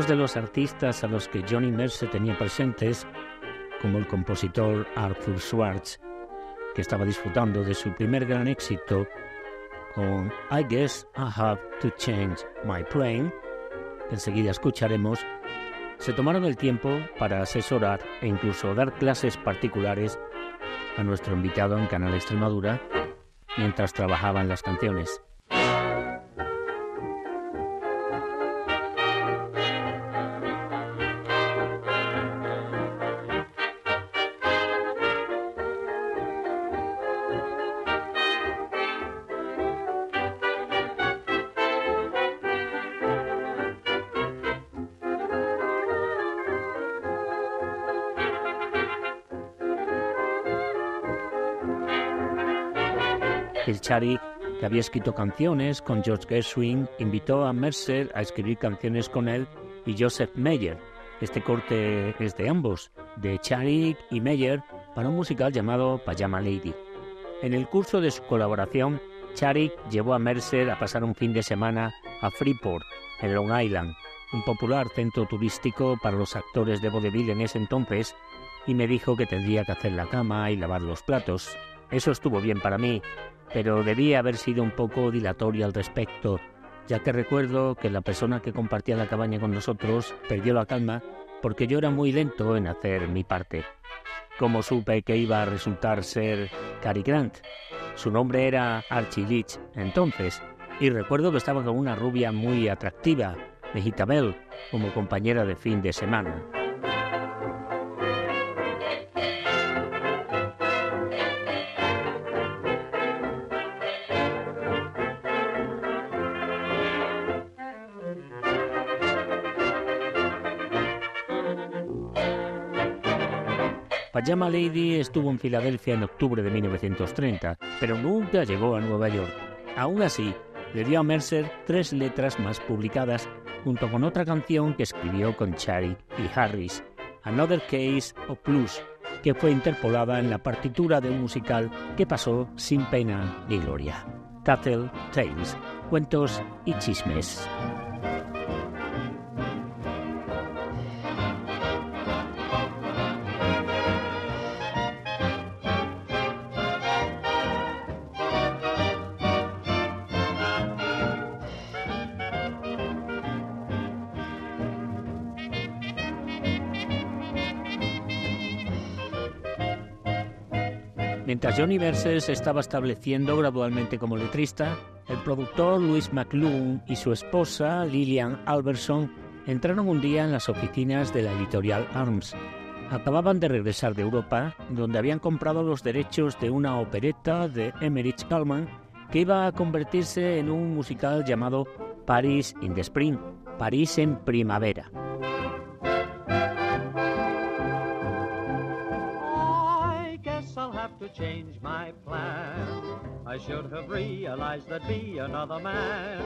Algunos de los artistas a los que Johnny Mercer tenía presentes, como el compositor Arthur Schwartz, que estaba disfrutando de su primer gran éxito con I Guess I Have to Change My Plane, que enseguida escucharemos, se tomaron el tiempo para asesorar e incluso dar clases particulares a nuestro invitado en Canal Extremadura mientras trabajaban las canciones. Chari, que había escrito canciones con George Gershwin, invitó a Mercer a escribir canciones con él y Joseph Meyer. Este corte es de ambos, de Charik y Meyer, para un musical llamado Pajama Lady. En el curso de su colaboración, Charik llevó a Mercer a pasar un fin de semana a Freeport, en Long Island, un popular centro turístico para los actores de vodevil en ese entonces, y me dijo que tendría que hacer la cama y lavar los platos. Eso estuvo bien para mí, pero debía haber sido un poco dilatorio al respecto, ya que recuerdo que la persona que compartía la cabaña con nosotros perdió la calma porque yo era muy lento en hacer mi parte. Como supe que iba a resultar ser Cary Grant? Su nombre era Archie Leach entonces, y recuerdo que estaba con una rubia muy atractiva, Mejita Bell, como compañera de fin de semana. Pajama Lady estuvo en Filadelfia en octubre de 1930, pero nunca llegó a Nueva York. Aún así, le dio a Mercer tres letras más publicadas, junto con otra canción que escribió con Chari y Harris, Another Case of Plus, que fue interpolada en la partitura de un musical que pasó sin pena ni gloria. Tattle Tales, cuentos y chismes. Mientras Johnny se estaba estableciendo gradualmente como letrista, el productor Louis McLuhan y su esposa Lillian Alberson entraron un día en las oficinas de la editorial Arms. Acababan de regresar de Europa, donde habían comprado los derechos de una opereta de Emmerich Kalman que iba a convertirse en un musical llamado Paris in the Spring, París en primavera. To change my plan. I should have realized there'd be another man.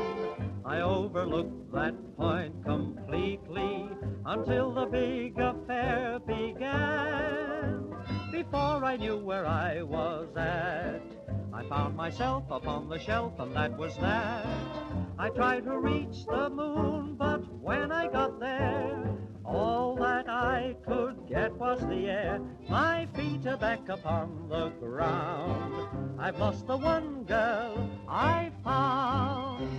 I overlooked that point completely until the big affair began. Before I knew where I was at, I found myself upon the shelf, and that was that. I tried to reach the moon, but when I got there, all get was the air. My feet are back upon the ground. I've lost the one girl I found.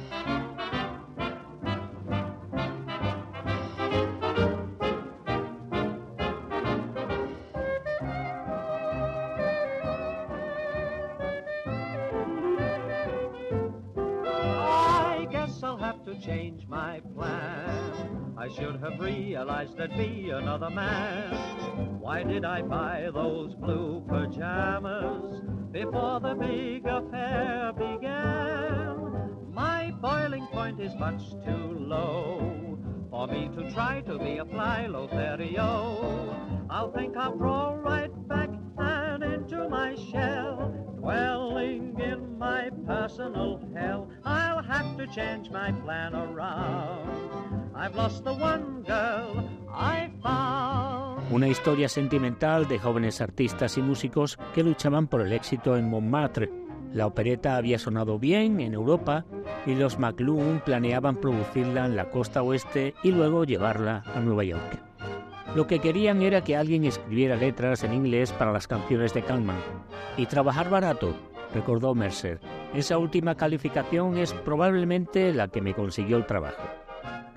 I guess I'll have to change my plan. I should have realized there'd be another man. Why did I buy those blue pajamas before the big affair began? My boiling point is much too low for me to try to be a fly Lothario. I'll think I'll crawl right back and into my shell, dwelling in my personal hell. I'll have to change my plan around. I've lost the one girl I found. Una historia sentimental de jóvenes artistas y músicos que luchaban por el éxito en Montmartre, La opereta había sonado bien en Europa y los McLuhan planeaban producirla en la costa oeste y luego llevarla a Nueva York. Lo que querían era que alguien escribiera letras en inglés para las canciones de Kalman y trabajar barato, recordó Mercer. Esa última calificación es probablemente la que me consiguió el trabajo.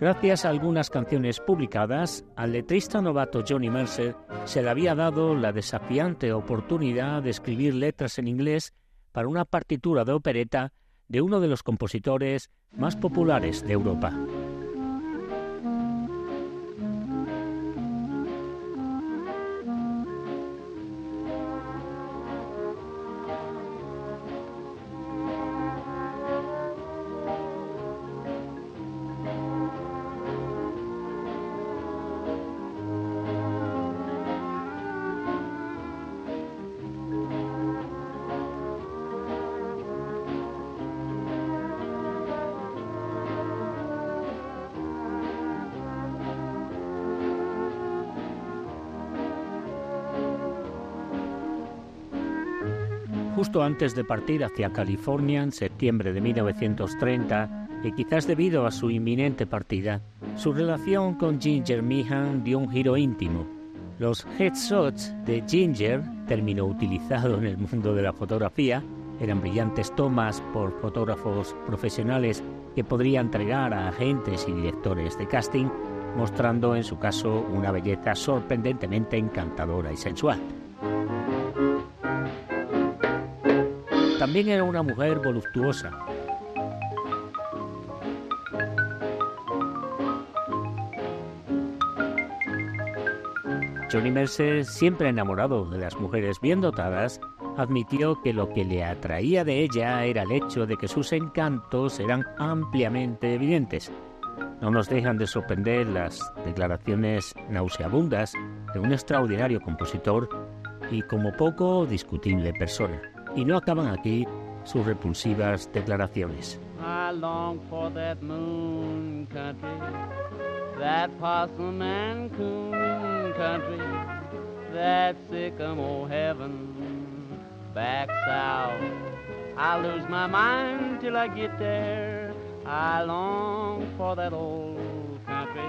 Gracias a algunas canciones publicadas, al letrista novato Johnny Mercer se le había dado la desafiante oportunidad de escribir letras en inglés para una partitura de opereta de uno de los compositores más populares de Europa. Justo antes de partir hacia California en septiembre de 1930, y quizás debido a su inminente partida, su relación con Ginger Meehan dio un giro íntimo. Los headshots de Ginger, término utilizado en el mundo de la fotografía, eran brillantes tomas por fotógrafos profesionales que podría entregar a agentes y directores de casting, mostrando en su caso una belleza sorprendentemente encantadora y sensual. También era una mujer voluptuosa. Johnny Mercer, siempre enamorado de las mujeres bien dotadas, admitió que lo que le atraía de ella era el hecho de que sus encantos eran ampliamente evidentes. No nos dejan de sorprender las declaraciones nauseabundas de un extraordinario compositor y como poco discutible persona. Y no acaban aquí sus repulsivas declaraciones. I long for that moon country, that possum and coon country, that sycamore heaven back south. I lose my mind till I get there. I long for that old country,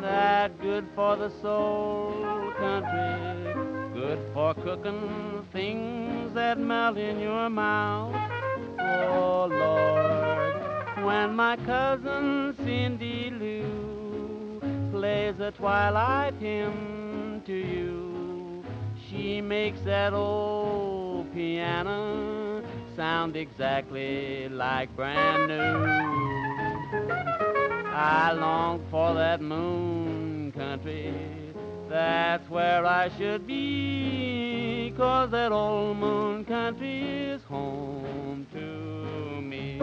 that good for the soul country, good for cooking things that melt in your mouth. Oh Lord, when my cousin Cindy Lou plays a twilight hymn to you, she makes that old piano sound exactly like brand new. I long for that moon country that's where I should be, cause that old moon country is home to me.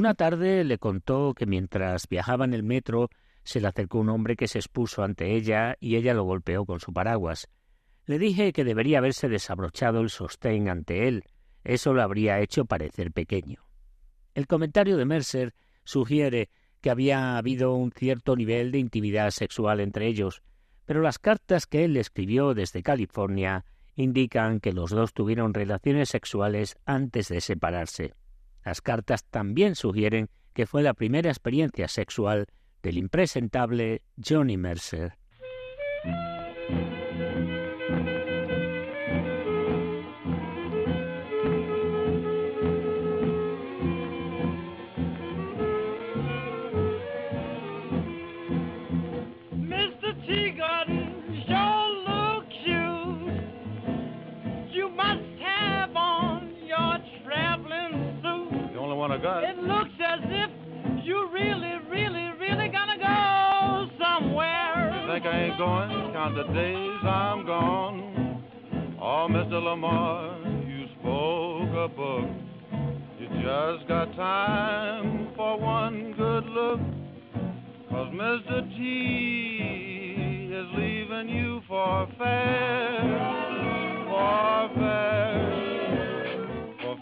Una tarde le contó que mientras viajaba en el metro se le acercó un hombre que se expuso ante ella y ella lo golpeó con su paraguas. Le dije que debería haberse desabrochado el sostén ante él, eso lo habría hecho parecer pequeño. El comentario de Mercer sugiere que había habido un cierto nivel de intimidad sexual entre ellos, pero las cartas que él escribió desde California indican que los dos tuvieron relaciones sexuales antes de separarse. Las cartas también sugieren que fue la primera experiencia sexual del impresentable Johnny Mercer. Suit. The only one I got. It looks as if you really, really, really gonna go somewhere. You think I ain't going? Count the days I'm gone. Oh, Mr. Lamar, you spoke a book. You just got time for one look, cause Mr. T is leaving you for fair, for fair,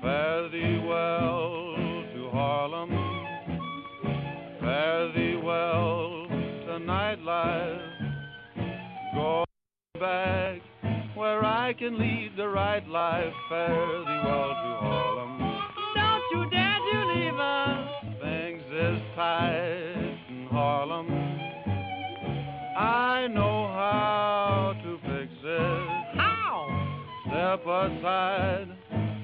for thee well well to nightlife, go back where I can lead the right life, fare thee well to Harlem. Don't you dare to leave us. Things is tight in Harlem. I know how to fix it. How? Step aside.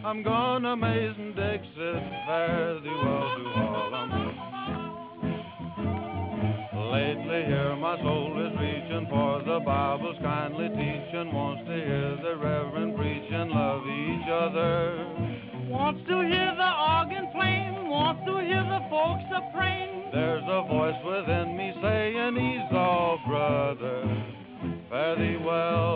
I'm gonna Mason Dixit. Fare thee well to Harlem. Lately here my soul is reaching for the Bible's kindly teaching. Wants to hear the Reverend preaching. Love each other. Wants to hear the organ playing. Wants to hear the folks a praying. There's a voice within me saying, He's all brother. Fare thee well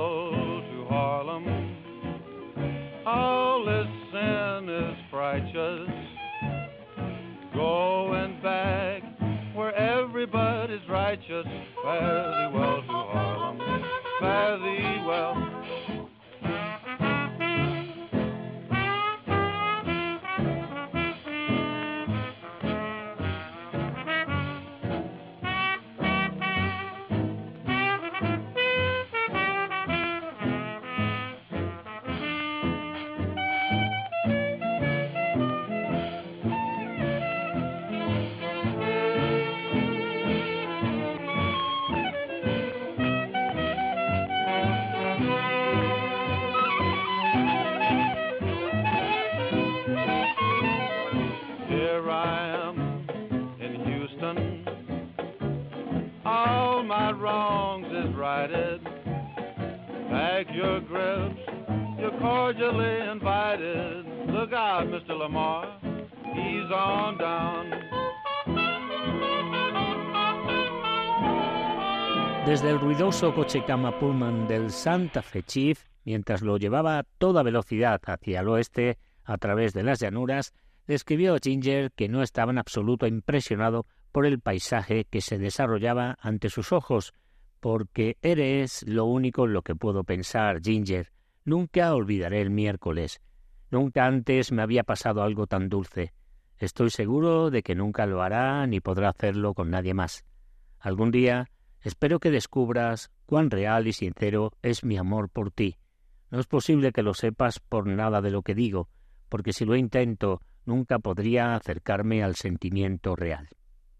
Coche cama Pullman del Santa Fe Chief, mientras lo llevaba a toda velocidad hacia el oeste a través de las llanuras, describió Ginger que no estaba en absoluto impresionado por el paisaje que se desarrollaba ante sus ojos, porque eres lo único en lo que puedo pensar, Ginger. Nunca olvidaré el miércoles. Nunca antes me había pasado algo tan dulce. Estoy seguro de que nunca lo hará ni podrá hacerlo con nadie más. Algún día espero que descubras cuán real y sincero es mi amor por ti. No es posible que lo sepas por nada de lo que digo, porque si lo intento nunca podría acercarme al sentimiento real.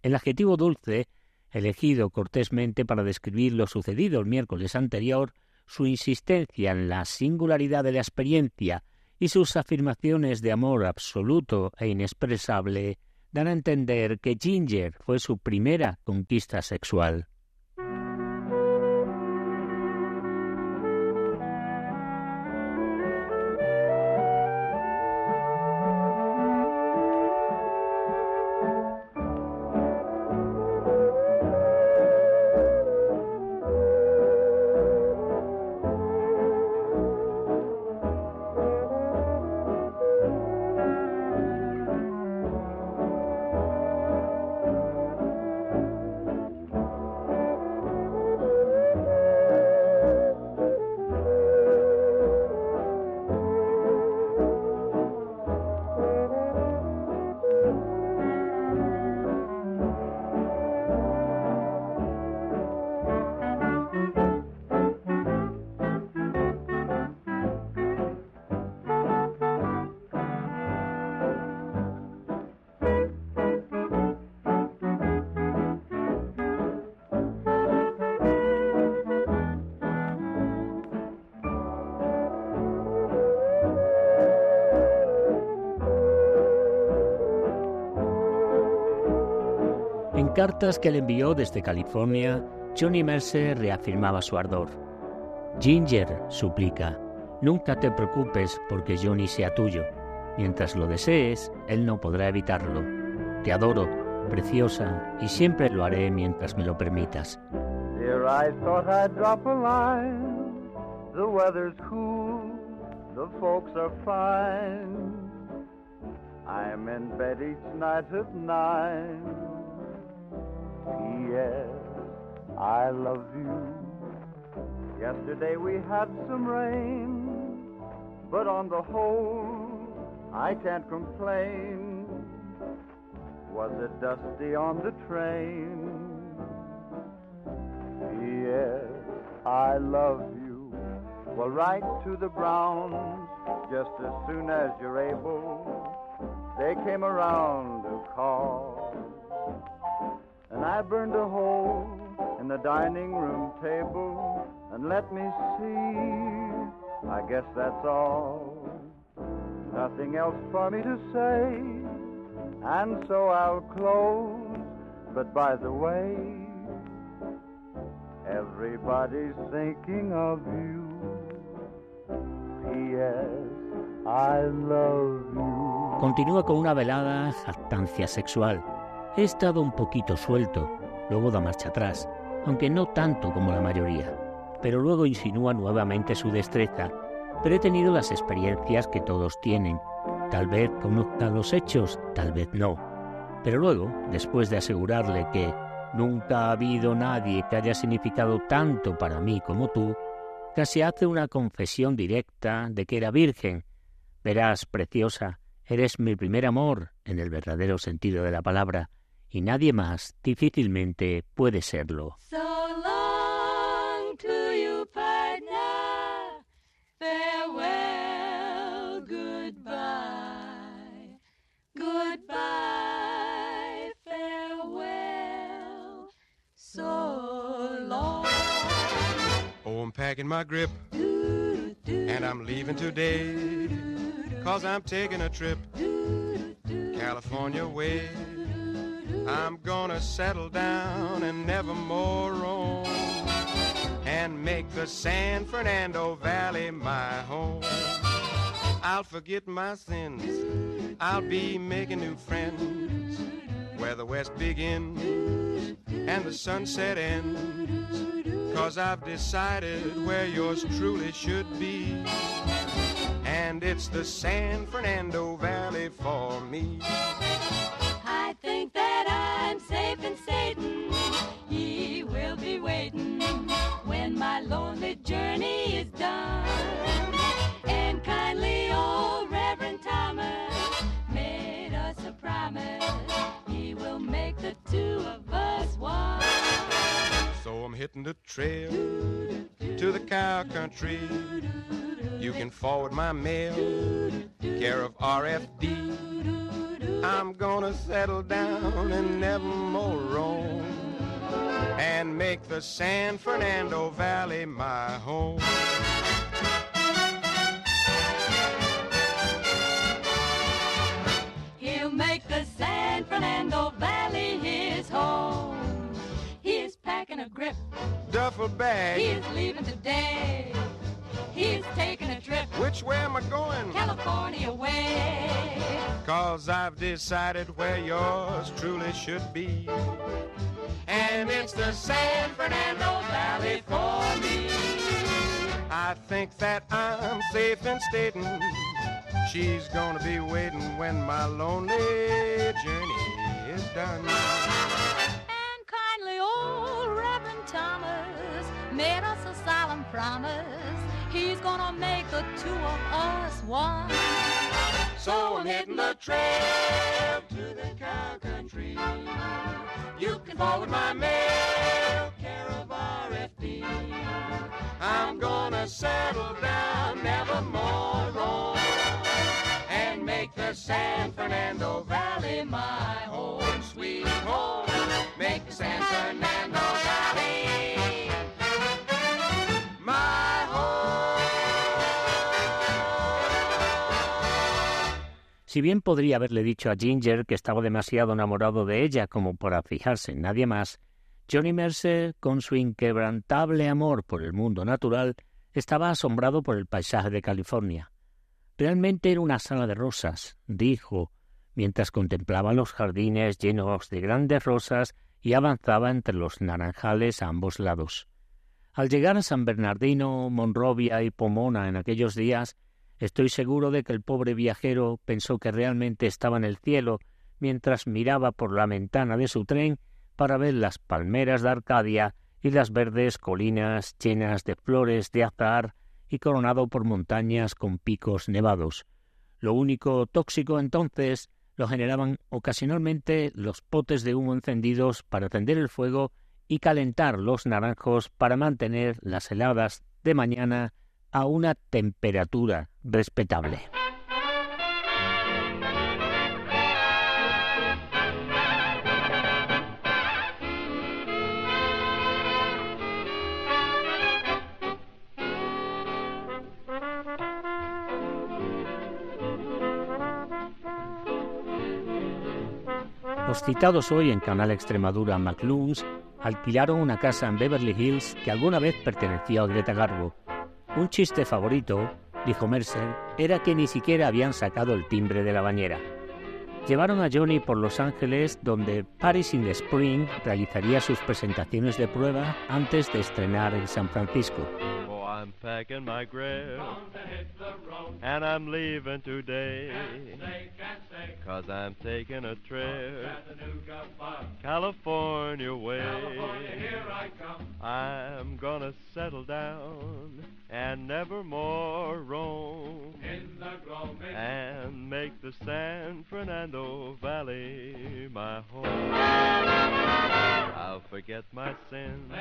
El adjetivo dulce, elegido cortésmente para describir lo sucedido el miércoles anterior, su insistencia en la singularidad de la experiencia y sus afirmaciones de amor absoluto e inexpresable dan a entender que Ginger fue su primera conquista sexual. Cartas que le envió desde California, Johnny Mercer reafirmaba su ardor. Ginger, suplica, nunca te preocupes porque Johnny sea tuyo. Mientras lo desees, él no podrá evitarlo. Te adoro, preciosa, y siempre lo haré mientras me lo permitas. The folks are fine. I'm in bed each night at nine. P.S. I love you. Yesterday we had some rain, but on the whole, I can't complain. Was it dusty on the train? P.S. I love you. Well, write to the Browns just as soon as you're able. They came around to call. And I burned a hole in the dining room table. And let me see, I guess that's all. Nothing else for me to say. And so I'll close. But by the way, everybody's thinking of you. P.S. I love you. Continúa con una velada jactancia sexual. He estado un poquito suelto, luego da marcha atrás, aunque no tanto como la mayoría. Pero luego insinúa nuevamente su destreza. Pero he tenido las experiencias que todos tienen. Tal vez conozca los hechos, tal vez no. Pero luego, después de asegurarle que nunca ha habido nadie que haya significado tanto para mí como tú, casi hace una confesión directa de que era virgen. Verás, preciosa, eres mi primer amor en el verdadero sentido de la palabra, y nadie más difícilmente puede serlo. So long to you, partner. Farewell, goodbye. Goodbye, farewell. So long. Oh, I'm packing my grip and I'm leaving today. Cause I'm taking a trip California way. I'm gonna settle down and never more roam and make the San Fernando Valley my home. I'll forget my sins. I'll be making new friends where the west begins and the sunset ends. Cause I've decided where yours truly should be. And it's the San Fernando Valley for me. I think that safe in Satan. He will be waiting when my lonely journey hitting the trail to the cow country. You can forward my mail, care of RFD. I'm gonna settle down and never more roam and make the San Fernando Valley my home. Duffel bag, He's leaving today. He's taking a trip which way am I going? California way. Cause I've decided where yours truly should be. And it's the San Fernando Valley for me. I think that I'm safe in stating she's gonna be waiting when my lonely journey is done. And kindly old Reverend Thomas made us a solemn promise. He's gonna make the two of us one. So I'm hitting the trail to the cow country. You can forward my mail, care of RFD. I'm gonna settle down, never more roam, and make the San Fernando Valley my home, sweet home. Make the San Fernando Valley Si bien podría haberle dicho a Ginger que estaba demasiado enamorado de ella como para fijarse en nadie más, Johnny Mercer, con su inquebrantable amor por el mundo natural, estaba asombrado por el paisaje de California. Realmente era una sala de rosas, dijo, mientras contemplaba los jardines llenos de grandes rosas y avanzaba entre los naranjales a ambos lados. Al llegar a San Bernardino, Monrovia y Pomona en aquellos días, estoy seguro de que el pobre viajero pensó que realmente estaba en el cielo mientras miraba por la ventana de su tren para ver las palmeras de Arcadia y las verdes colinas llenas de flores de azahar y coronado por montañas con picos nevados. Lo único tóxico entonces lo generaban ocasionalmente los potes de humo encendidos para tender el fuego y calentar los naranjos para mantener las heladas de mañana a una temperatura respetable. Los citados hoy en Canal Extremadura McLunes alquilaron una casa en Beverly Hills que alguna vez pertenecía a Greta Garbo. Un chiste favorito, dijo Mercer, era que ni siquiera habían sacado el timbre de la bañera. Llevaron a Johnny por Los Ángeles, donde Paris in the Spring realizaría sus presentaciones de prueba antes de estrenar en San Francisco. I'm packing my grip and I'm leaving today. Cause I'm taking a trip California way. I'm gonna settle down and never more roam and make the San Fernando Valley my home. I'll forget my sins.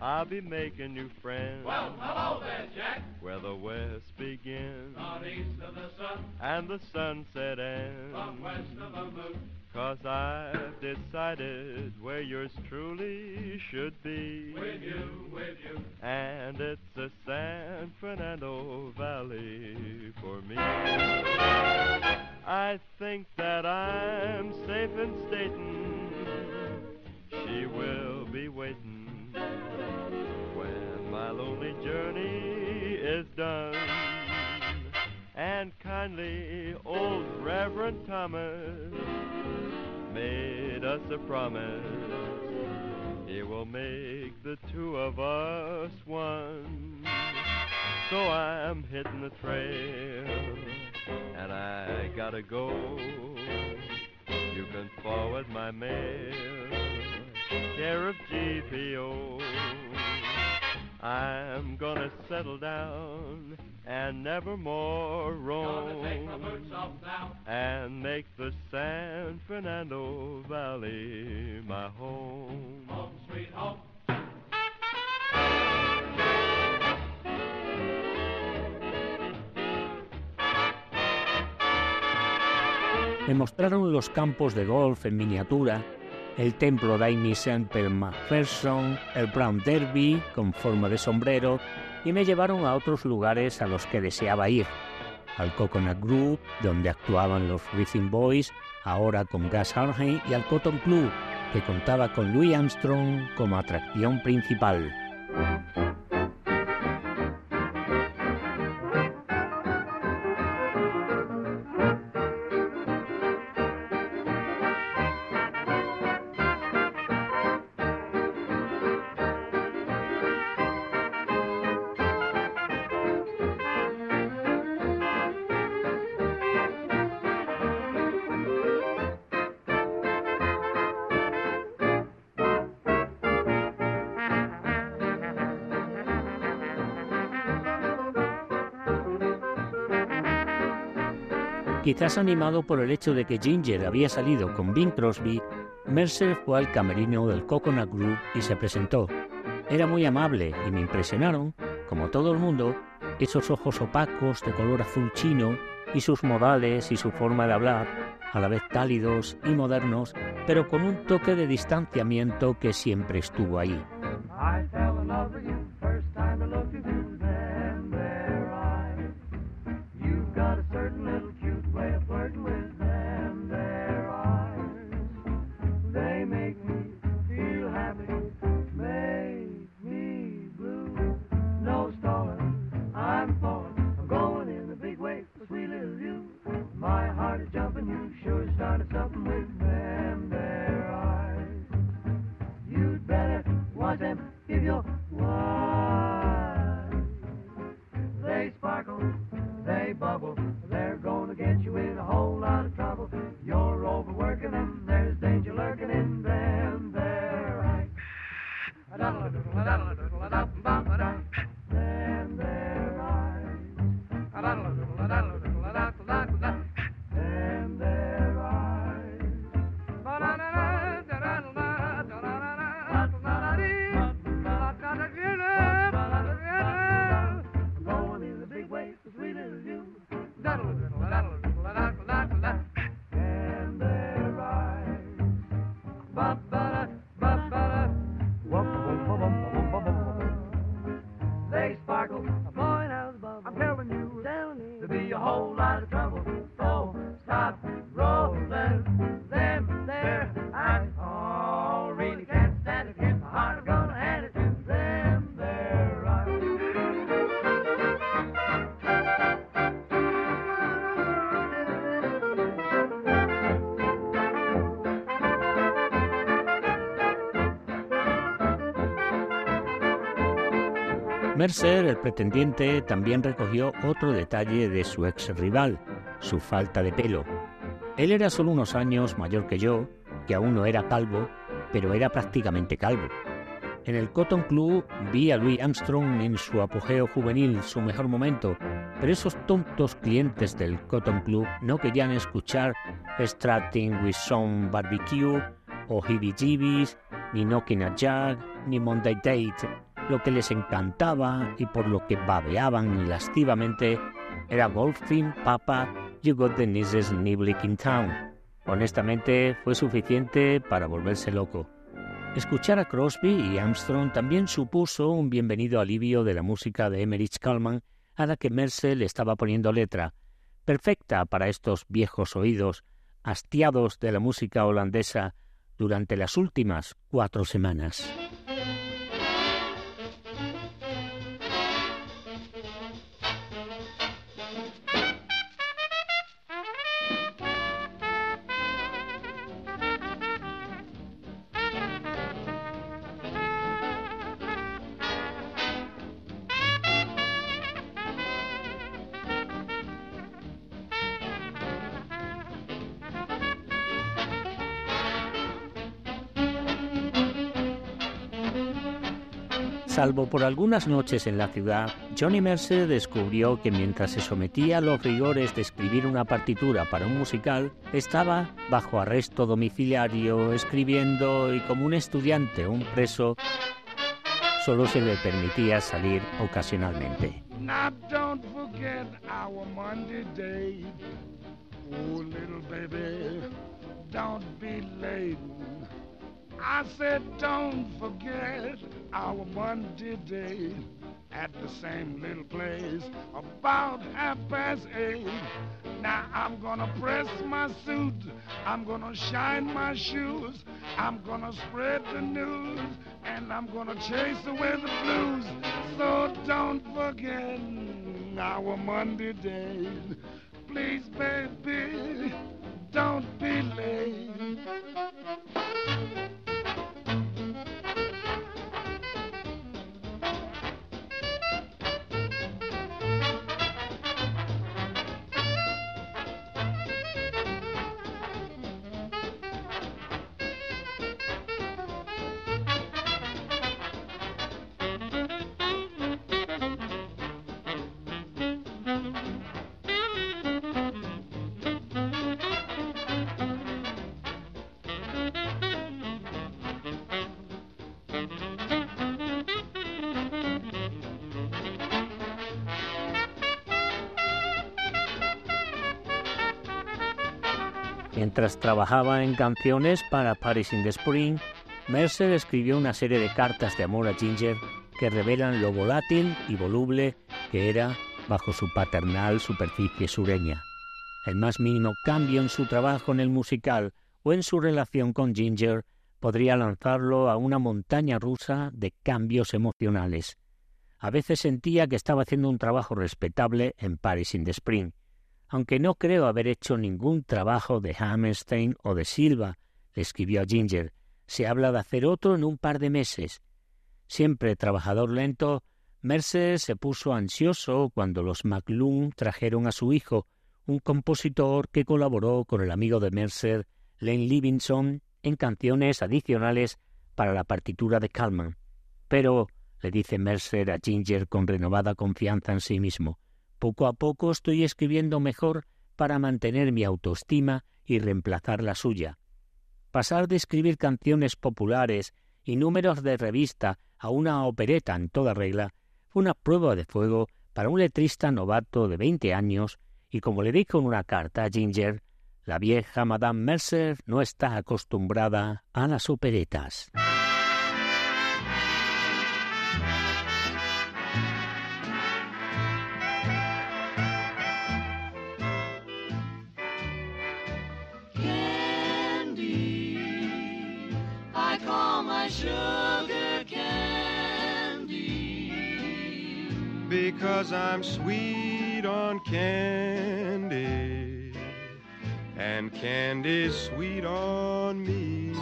I'll be making new friends. Well, hello there, Jack. Where the west begins On east of the sun, and the sunset ends. from west of the moon. Cause I've decided where yours truly should be. With you, with you. And it's the San Fernando Valley for me. I think that I'm safe in stating she will be waiting my lonely journey is done. And kindly old Reverend Thomas made us a promise. He will make the two of us one. So I'm hitting the trail, and I gotta go. You can forward my mail, care of GPO. I'm gonna settle down and never more Gonna take my boots roam off now. and make the San Fernando Valley my home. Home, sweet home. Me mostraron los campos de golf en miniatura, el templo de Amy Semper McPherson, el Brown Derby con forma de sombrero y me llevaron a otros lugares a los que deseaba ir. Al Coconut Group, donde actuaban los Rhythm Boys, ahora con Gas Harney, y al Cotton Club, que contaba con Louis Armstrong como atracción principal. Quizás animado por el hecho de que Ginger había salido con Bing Crosby, Mercer fue al camerino del Coconut Group y se presentó. Era muy amable y me impresionaron, como todo el mundo, esos ojos opacos de color azul chino y sus modales y su forma de hablar, a la vez cálidos y modernos, pero con un toque de distanciamiento que siempre estuvo ahí. you a whole lot of trouble. Mercer, el pretendiente, también recogió otro detalle de su ex rival, su falta de pelo. Él era solo unos años mayor que yo, que aún no era calvo, pero era prácticamente calvo. En el Cotton Club vi a Louis Armstrong en su apogeo juvenil, su mejor momento, pero esos tontos clientes del Cotton Club no querían escuchar Strutting with Some Barbecue o Heebie Jeebies, ni Knocking a Jug, ni Monday Date lo que les encantaba y por lo que babeaban lascivamente era Golfing Papa You Got the Nieces Niblick in Town. Honestamente, fue suficiente para volverse loco. Escuchar a Crosby y Armstrong también supuso un bienvenido alivio de la música de Emmerich Kalman a la que Mercer le estaba poniendo letra, perfecta para estos viejos oídos, hastiados de la música holandesa durante las últimas cuatro semanas. Salvo por algunas noches en la ciudad, Johnny Mercer descubrió que mientras se sometía a los rigores de escribir una partitura para un musical, estaba bajo arresto domiciliario, escribiendo y como un estudiante o un preso, solo se le permitía salir ocasionalmente. Oh, little baby. I said, don't forget our Monday day at the same little place about half past eight. Now I'm gonna press my suit, I'm gonna shine my shoes, I'm gonna spread the news, and I'm gonna chase away the blues. So don't forget our Monday days. Please, baby, don't be late. Mientras trabajaba en canciones para Paris in the Spring, Mercer escribió una serie de cartas de amor a Ginger que revelan lo volátil y voluble que era bajo su paternal superficie sureña. El más mínimo cambio en su trabajo en el musical o en su relación con Ginger podría lanzarlo a una montaña rusa de cambios emocionales. A veces sentía que estaba haciendo un trabajo respetable en Paris in the Spring, aunque no creo haber hecho ningún trabajo de Hammerstein o de Silva, le escribió a Ginger, se habla de hacer otro en un par de meses. Siempre trabajador lento, Mercer se puso ansioso cuando los McLuhan trajeron a su hijo, un compositor que colaboró con el amigo de Mercer, Lane Livingston, en canciones adicionales para la partitura de Kalman. Pero, le dice Mercer a Ginger con renovada confianza en sí mismo, poco a poco estoy escribiendo mejor para mantener mi autoestima y reemplazar la suya. Pasar de escribir canciones populares y números de revista a una opereta en toda regla fue una prueba de fuego para un letrista novato de veinte años y como le dijo en una carta a Ginger, la vieja Madame Mercer no está acostumbrada a las operetas. Because I'm sweet on candy, and candy's sweet on me.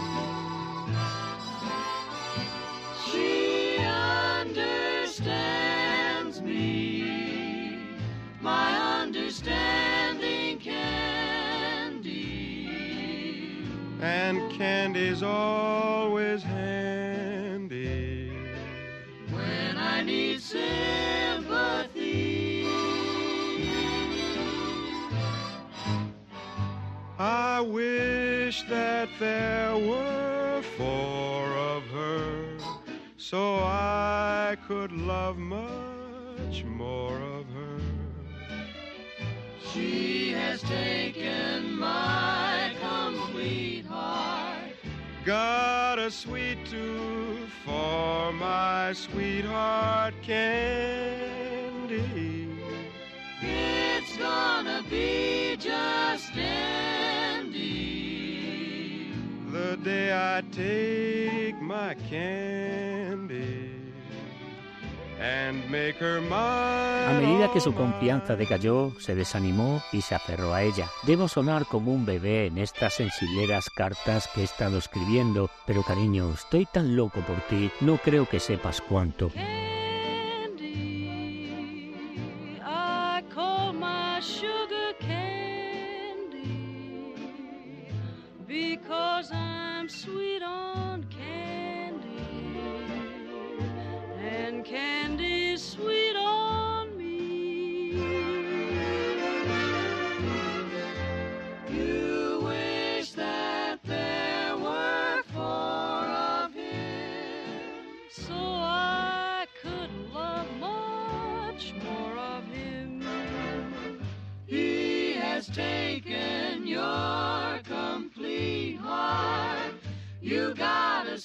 She understands me, my understanding candy. And candy's always handy. When I need sympathy, wish that there were four of her, so I could love much more of her. she has taken my complete heart. Got a sweet tooth for my sweetheart candy. It's gonna be just day I take my candy and make her mine. A medida que su confianza decayó, se desanimó y se aferró a ella. Debo sonar como un bebé en estas sensibleras cartas que he estado escribiendo, pero cariño, estoy tan loco por ti, no creo que sepas cuánto. Candy, sweet on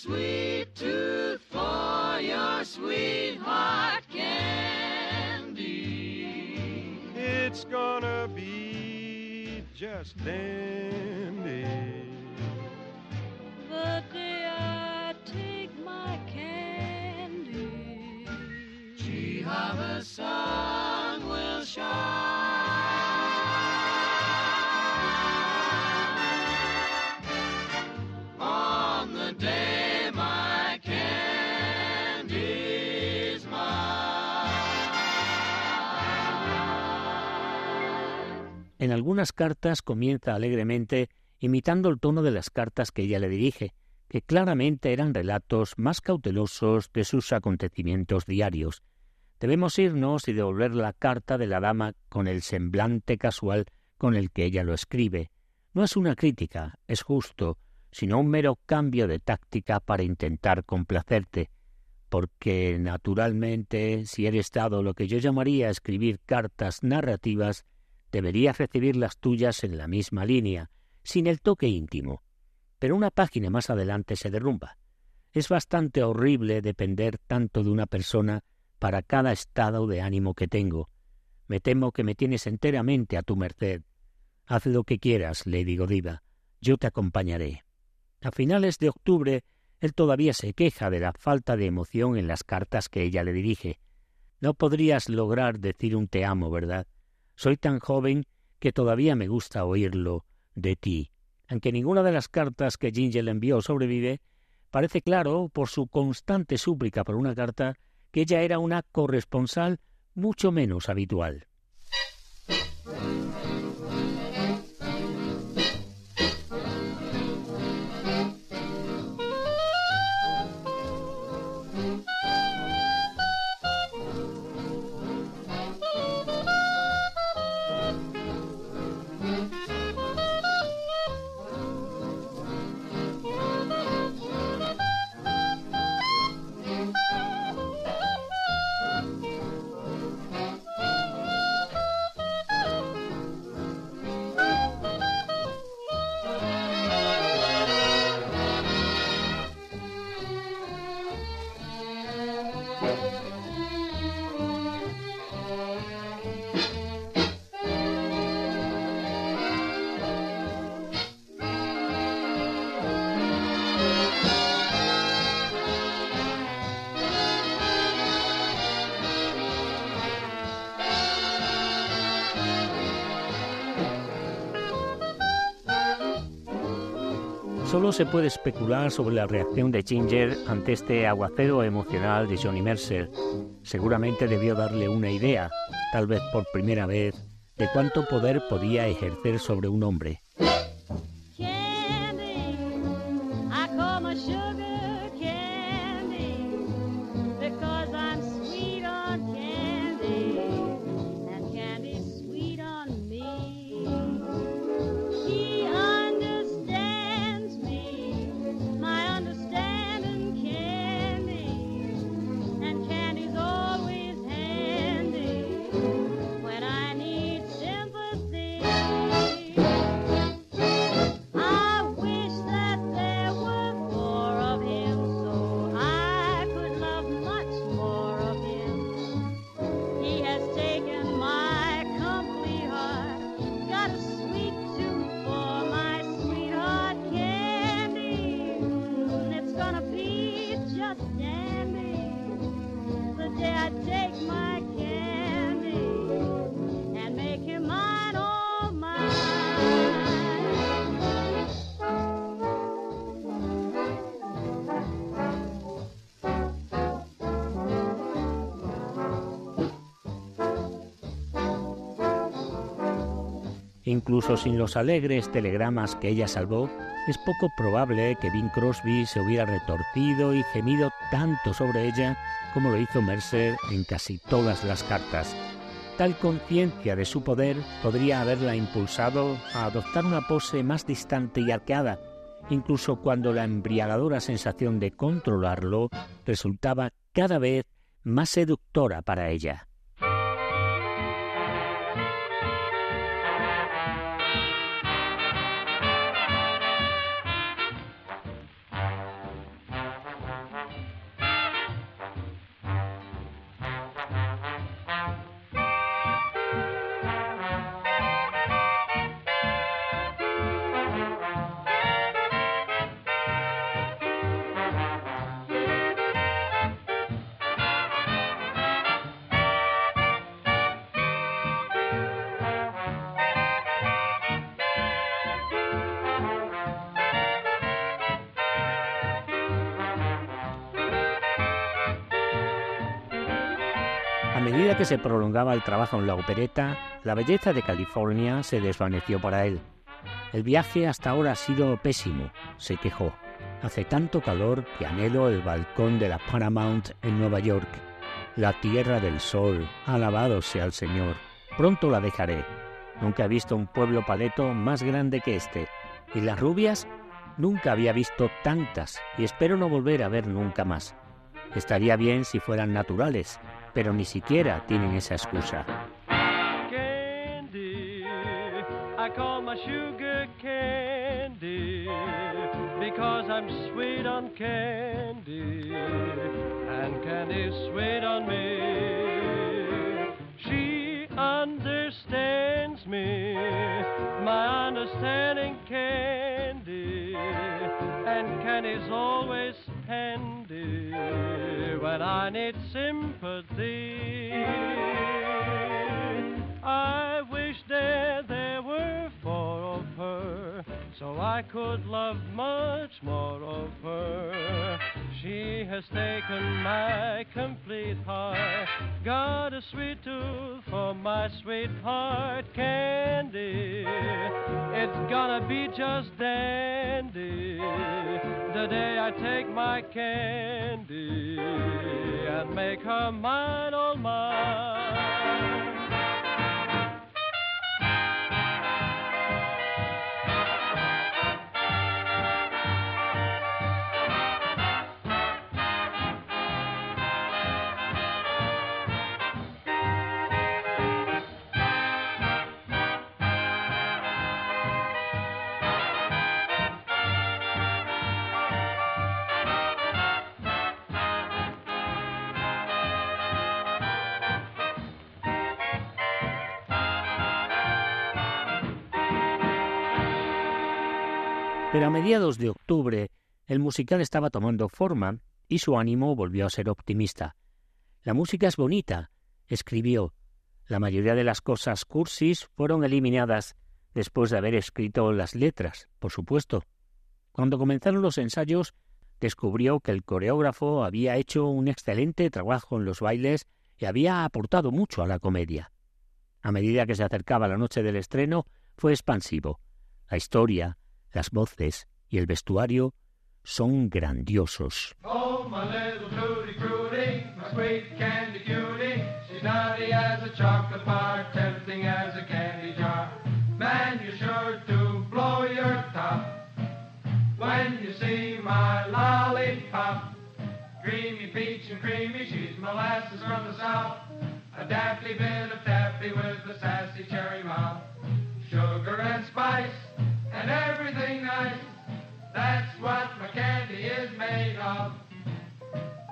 sweet tooth for your sweetheart candy. It's gonna be just dandy. The day I take my candy, gee, how the sun will shine algunas cartas comienza alegremente imitando el tono de las cartas que ella le dirige, que claramente eran relatos más cautelosos de sus acontecimientos diarios. Debemos irnos y devolver la carta de la dama con el semblante casual con el que ella lo escribe. No es una crítica, es justo, sino un mero cambio de táctica para intentar complacerte, porque naturalmente si eres dado lo que yo llamaría escribir cartas narrativas, deberías recibir las tuyas en la misma línea, sin el toque íntimo. Pero una página más adelante se derrumba. Es bastante horrible depender tanto de una persona para cada estado de ánimo que tengo. Me temo que me tienes enteramente a tu merced. Haz lo que quieras, Lady Godiva. Yo te acompañaré. A finales de octubre, él todavía se queja de la falta de emoción en las cartas que ella le dirige. No podrías lograr decir un te amo, ¿verdad? Soy tan joven que todavía me gusta oírlo de ti. Aunque ninguna de las cartas que Ginger le envió sobrevive, parece claro, por su constante súplica por una carta, que ella era una corresponsal mucho menos habitual. Se puede especular sobre la reacción de Ginger ante este aguacero emocional de Johnny Mercer. Seguramente debió darle una idea, tal vez por primera vez, de cuánto poder podía ejercer sobre un hombre. Incluso sin los alegres telegramas que ella salvó, es poco probable que Bing Crosby se hubiera retorcido y gemido tanto sobre ella como lo hizo Mercer en casi todas las cartas. Tal conciencia de su poder podría haberla impulsado a adoptar una pose más distante y arqueada, incluso cuando la embriagadora sensación de controlarlo resultaba cada vez más seductora para ella. Medida que se prolongaba el trabajo en la opereta, la belleza de California se desvaneció para él. El viaje hasta ahora ha sido pésimo, se quejó. Hace tanto calor que anhelo el balcón de la Paramount en Nueva York. La tierra del sol, alabado sea el Señor. Pronto la dejaré. Nunca he visto un pueblo paleto más grande que este. Y las rubias, nunca había visto tantas y espero no volver a ver nunca más. Estaría bien si fueran naturales, pero ni siquiera tienen esa excusa. Candy, I call my sugar candy because I'm sweet on candy and candy's sweet on me. She understands me, my understanding candy, and candy's always handy when I need sympathy. I wish that there were four of her, so I could love much more of her. She has taken my complete heart, got a sweet tooth for my sweetheart candy. It's gonna be just dandy the day I take my candy and make her mine, all mine. Pero a mediados de octubre el musical estaba tomando forma y su ánimo volvió a ser optimista. La música es bonita, escribió. La mayoría de las cosas cursis fueron eliminadas después de haber escrito las letras, por supuesto. Cuando comenzaron los ensayos, descubrió que el coreógrafo había hecho un excelente trabajo en los bailes y había aportado mucho a la comedia. A medida que se acercaba la noche del estreno, fue expansivo. La historia, las voces y el vestuario son grandiosos. Oh, my little Fruity, my sweet candy cutie. She's naughty as a chocolate bar, tempting as a candy jar. Man, you're sure to blow your top when you see my lollipop. Creamy peach and creamy, she's molasses from the south. A daffy bit of taffy with a sassy cherry mouth. Sugar and spice and everything nice. That's what my candy is made of.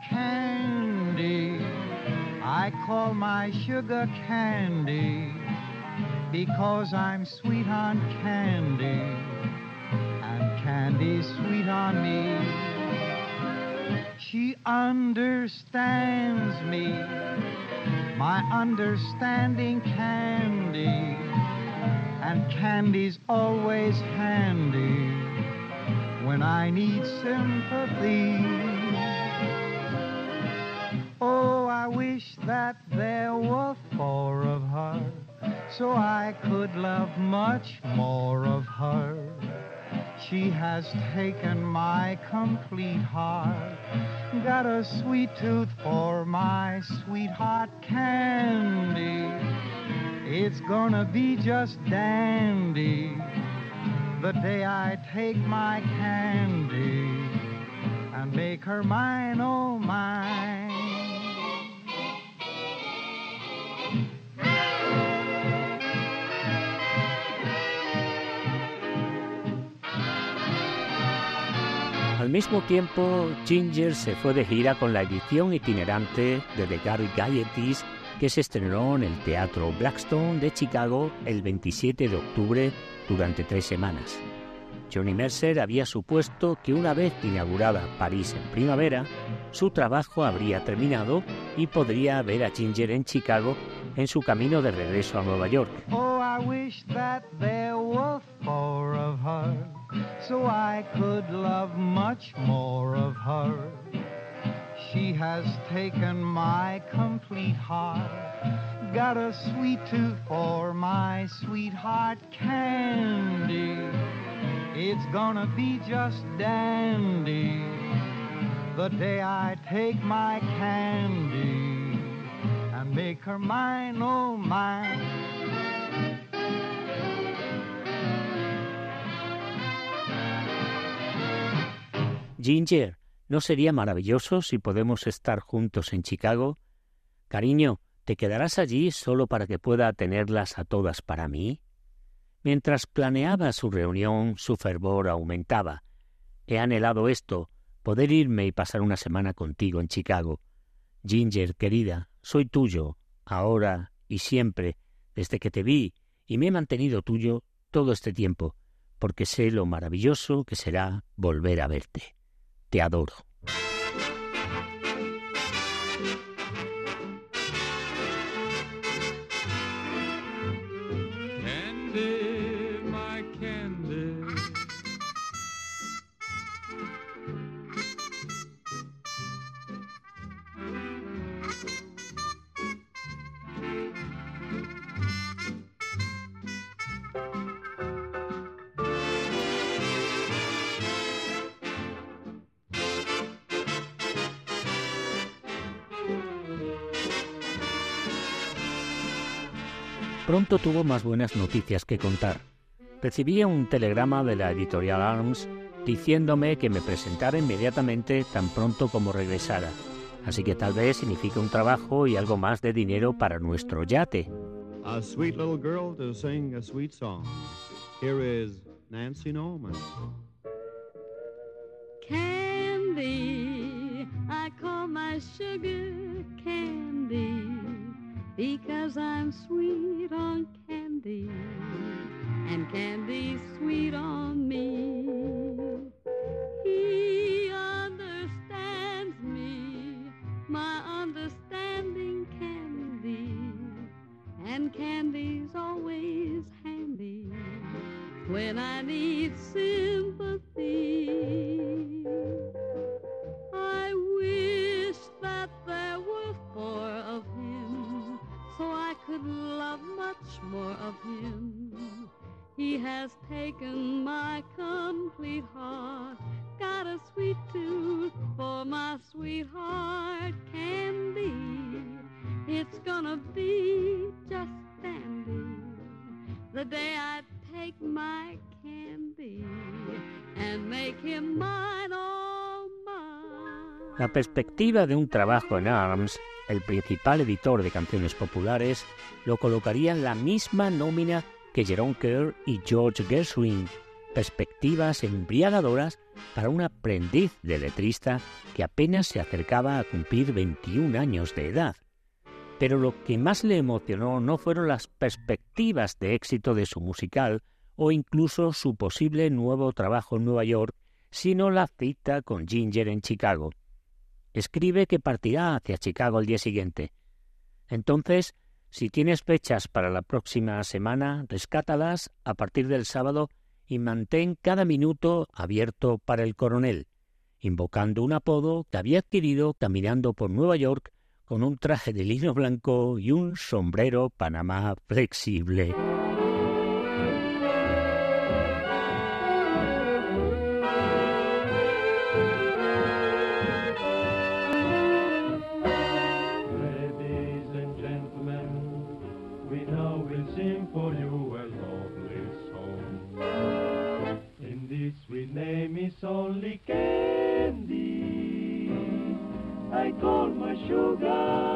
Candy, I call my sugar candy because I'm sweet on candy and candy's sweet on me. She understands me, my understanding candy, and candy's always handy when I need sympathy. Oh, I wish that there were four of her so I could love much more of her. She has taken my complete heart, got a sweet tooth for my sweetheart candy. It's gonna be just dandy the day I take my candy and make her mine, oh mine. Al mismo tiempo, Ginger se fue de gira con la edición itinerante de The Gary Gaieties que se estrenó en el Teatro Blackstone de Chicago el 27 de octubre durante tres semanas. Johnny Mercer había supuesto que una vez inaugurada París en primavera, su trabajo habría terminado y podría ver a Ginger en Chicago en su camino de regreso a Nueva York. Oh, She has taken my complete heart, got a sweet tooth for my sweetheart candy. It's gonna be just dandy the day I take my candy and make her mine, oh mine. Ginger, ¿no sería maravilloso si podemos estar juntos en Chicago? Cariño, ¿te quedarás allí solo para que pueda tenerlas a todas para mí? Mientras planeaba su reunión, su fervor aumentaba. He anhelado esto, poder irme y pasar una semana contigo en Chicago. Ginger, querida, soy tuyo, ahora y siempre, desde que te vi, y me he mantenido tuyo todo este tiempo, porque sé lo maravilloso que será volver a verte. Te adoro. Pronto tuvo más buenas noticias que contar. Recibí un telegrama de la editorial Arms diciéndome que me presentara inmediatamente tan pronto como regresara. Así que tal vez significa un trabajo y algo más de dinero para nuestro yate. A sweet little girl to sing a sweet song. Here is Nancy Norman. Candy, I call my sugar candy because I'm sweet on candy and candy's sweet on me. He understands me, my understanding candy, and candy's always handy when I need sympathy. Taken my complete heart. Got a sweet tooth for my sweetheart candy. It's gonna be just dandy the day I take my candy and make him mine, oh mine. La perspectiva de un trabajo en ARMS, el principal editor de canciones populares, lo colocaría en la misma nómina que Jerome Kerr y George Gershwin, perspectivas embriagadoras para un aprendiz de letrista que apenas se acercaba a cumplir 21 años de edad. Pero lo que más le emocionó no fueron las perspectivas de éxito de su musical o incluso su posible nuevo trabajo en Nueva York, sino la cita con Ginger en Chicago. Escribe que partirá hacia Chicago el día siguiente. Entonces, si tienes fechas para la próxima semana, rescátalas a partir del sábado y mantén cada minuto abierto para el coronel, invocando un apodo que había adquirido caminando por Nueva York con un traje de lino blanco y un sombrero panamá flexible. This sweet name is only candy. I call my sugar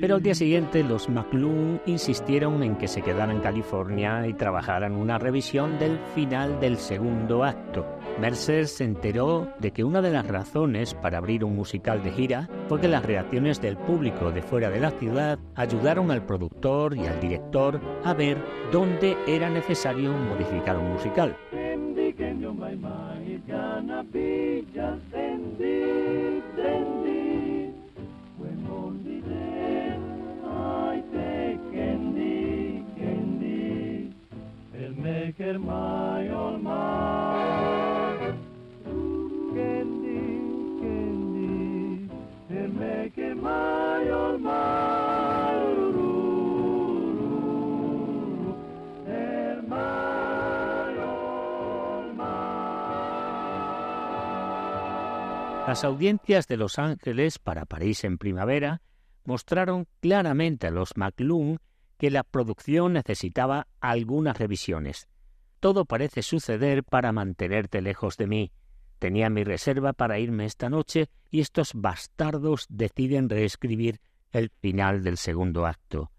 Pero al día siguiente los McLuhan insistieron en que se quedara en California y trabajaran una revisión del final del segundo acto. Mercer se enteró de que una de las razones para abrir un musical de gira fue que las reacciones del público de fuera de la ciudad ayudaron al productor y al director a ver dónde era necesario modificar un musical. Be just dandy, dandy. When only the day I take candy, candy, it'll make her my all mine. Candy, candy, it'll make her my all mine. Las audiencias de Los Ángeles para París en primavera mostraron claramente a los McLuhan que la producción necesitaba algunas revisiones. Todo parece suceder para mantenerte lejos de mí. Tenía mi reserva para irme esta noche y estos bastardos deciden reescribir el final del segundo acto.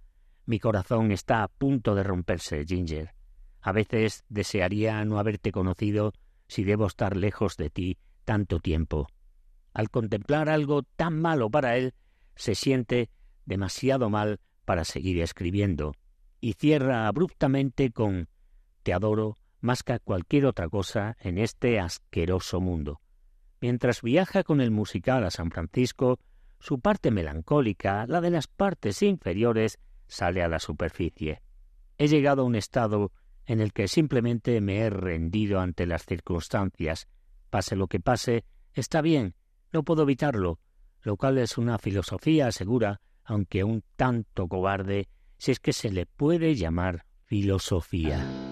Mi corazón está a punto de romperse, Ginger. A veces desearía no haberte conocido si debo estar lejos de ti tanto tiempo. Al contemplar algo tan malo para él, se siente demasiado mal para seguir escribiendo, y cierra abruptamente con Te adoro más que cualquier otra cosa en este asqueroso mundo. Mientras viaja con el musical a San Francisco, su parte melancólica, la de las partes inferiores, sale a la superficie. He llegado a un estado en el que simplemente me he rendido ante las circunstancias. Pase lo que pase, está bien, no puedo evitarlo, lo cual es una filosofía segura, aunque un tanto cobarde, si es que se le puede llamar filosofía.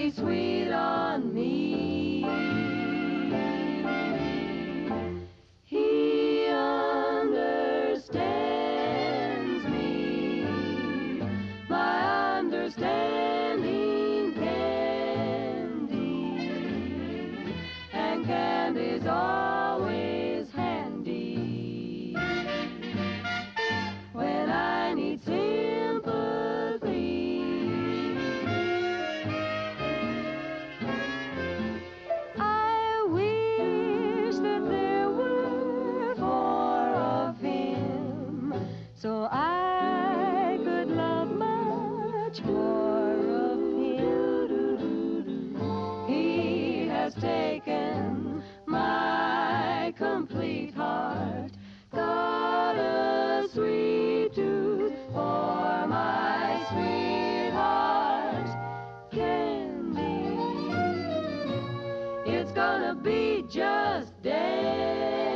And sweet on me. Be just dandy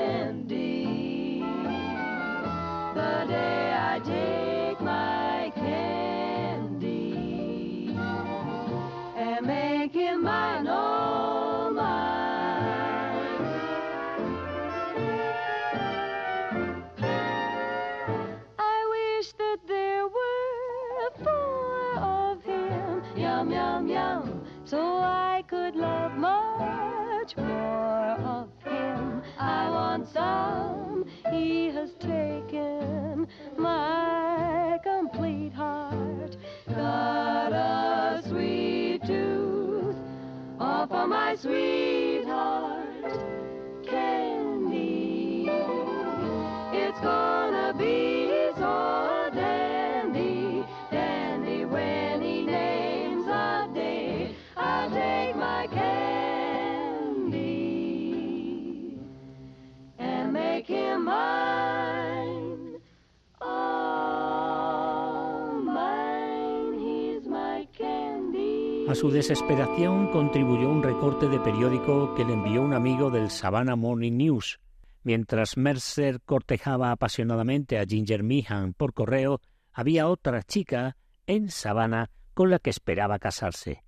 A su desesperación contribuyó un recorte de periódico que le envió un amigo del Savannah Morning News. Mientras Mercer cortejaba apasionadamente a Ginger Meehan por correo, había otra chica en Savannah con la que esperaba casarse.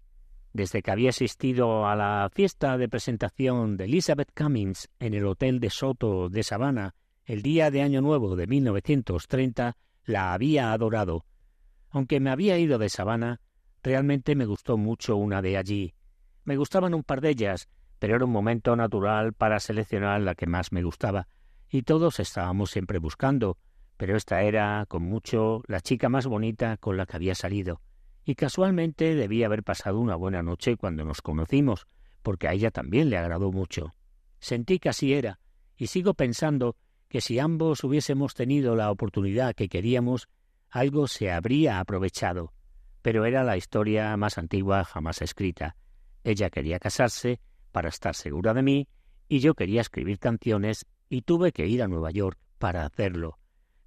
Desde que había asistido a la fiesta de presentación de Elizabeth Cummings en el Hotel de Soto de Savannah el día de Año Nuevo de 1930, la había adorado. Aunque me había ido de Savannah, realmente me gustó mucho una de allí. Me gustaban un par de ellas, pero era un momento natural para seleccionar la que más me gustaba, y todos estábamos siempre buscando, pero esta era, con mucho, la chica más bonita con la que había salido, y casualmente debía haber pasado una buena noche cuando nos conocimos, porque a ella también le agradó mucho. Sentí que así era, y sigo pensando que si ambos hubiésemos tenido la oportunidad que queríamos, algo se habría aprovechado. Pero era la historia más antigua jamás escrita. Ella quería casarse para estar segura de mí, y yo quería escribir canciones y tuve que ir a Nueva York para hacerlo.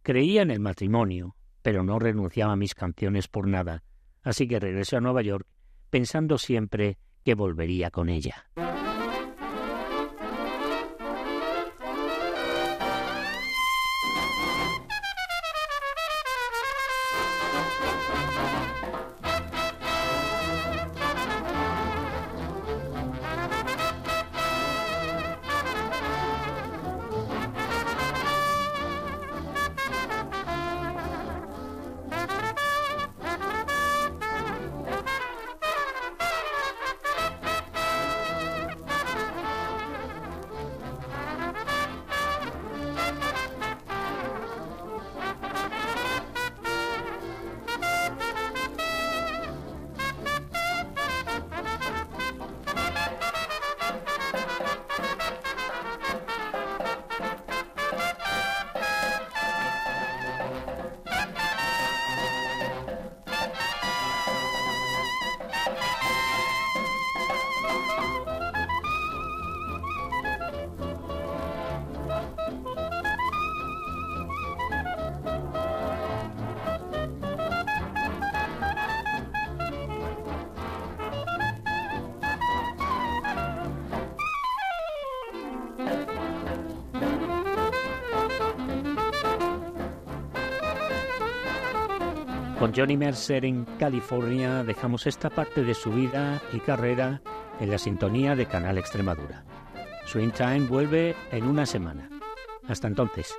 Creía en el matrimonio, pero no renunciaba a mis canciones por nada, así que regresé a Nueva York pensando siempre que volvería con ella. Con Johnny Mercer en California dejamos esta parte de su vida y carrera en la sintonía de Canal Extremadura. Swing Time vuelve en una semana. Hasta entonces.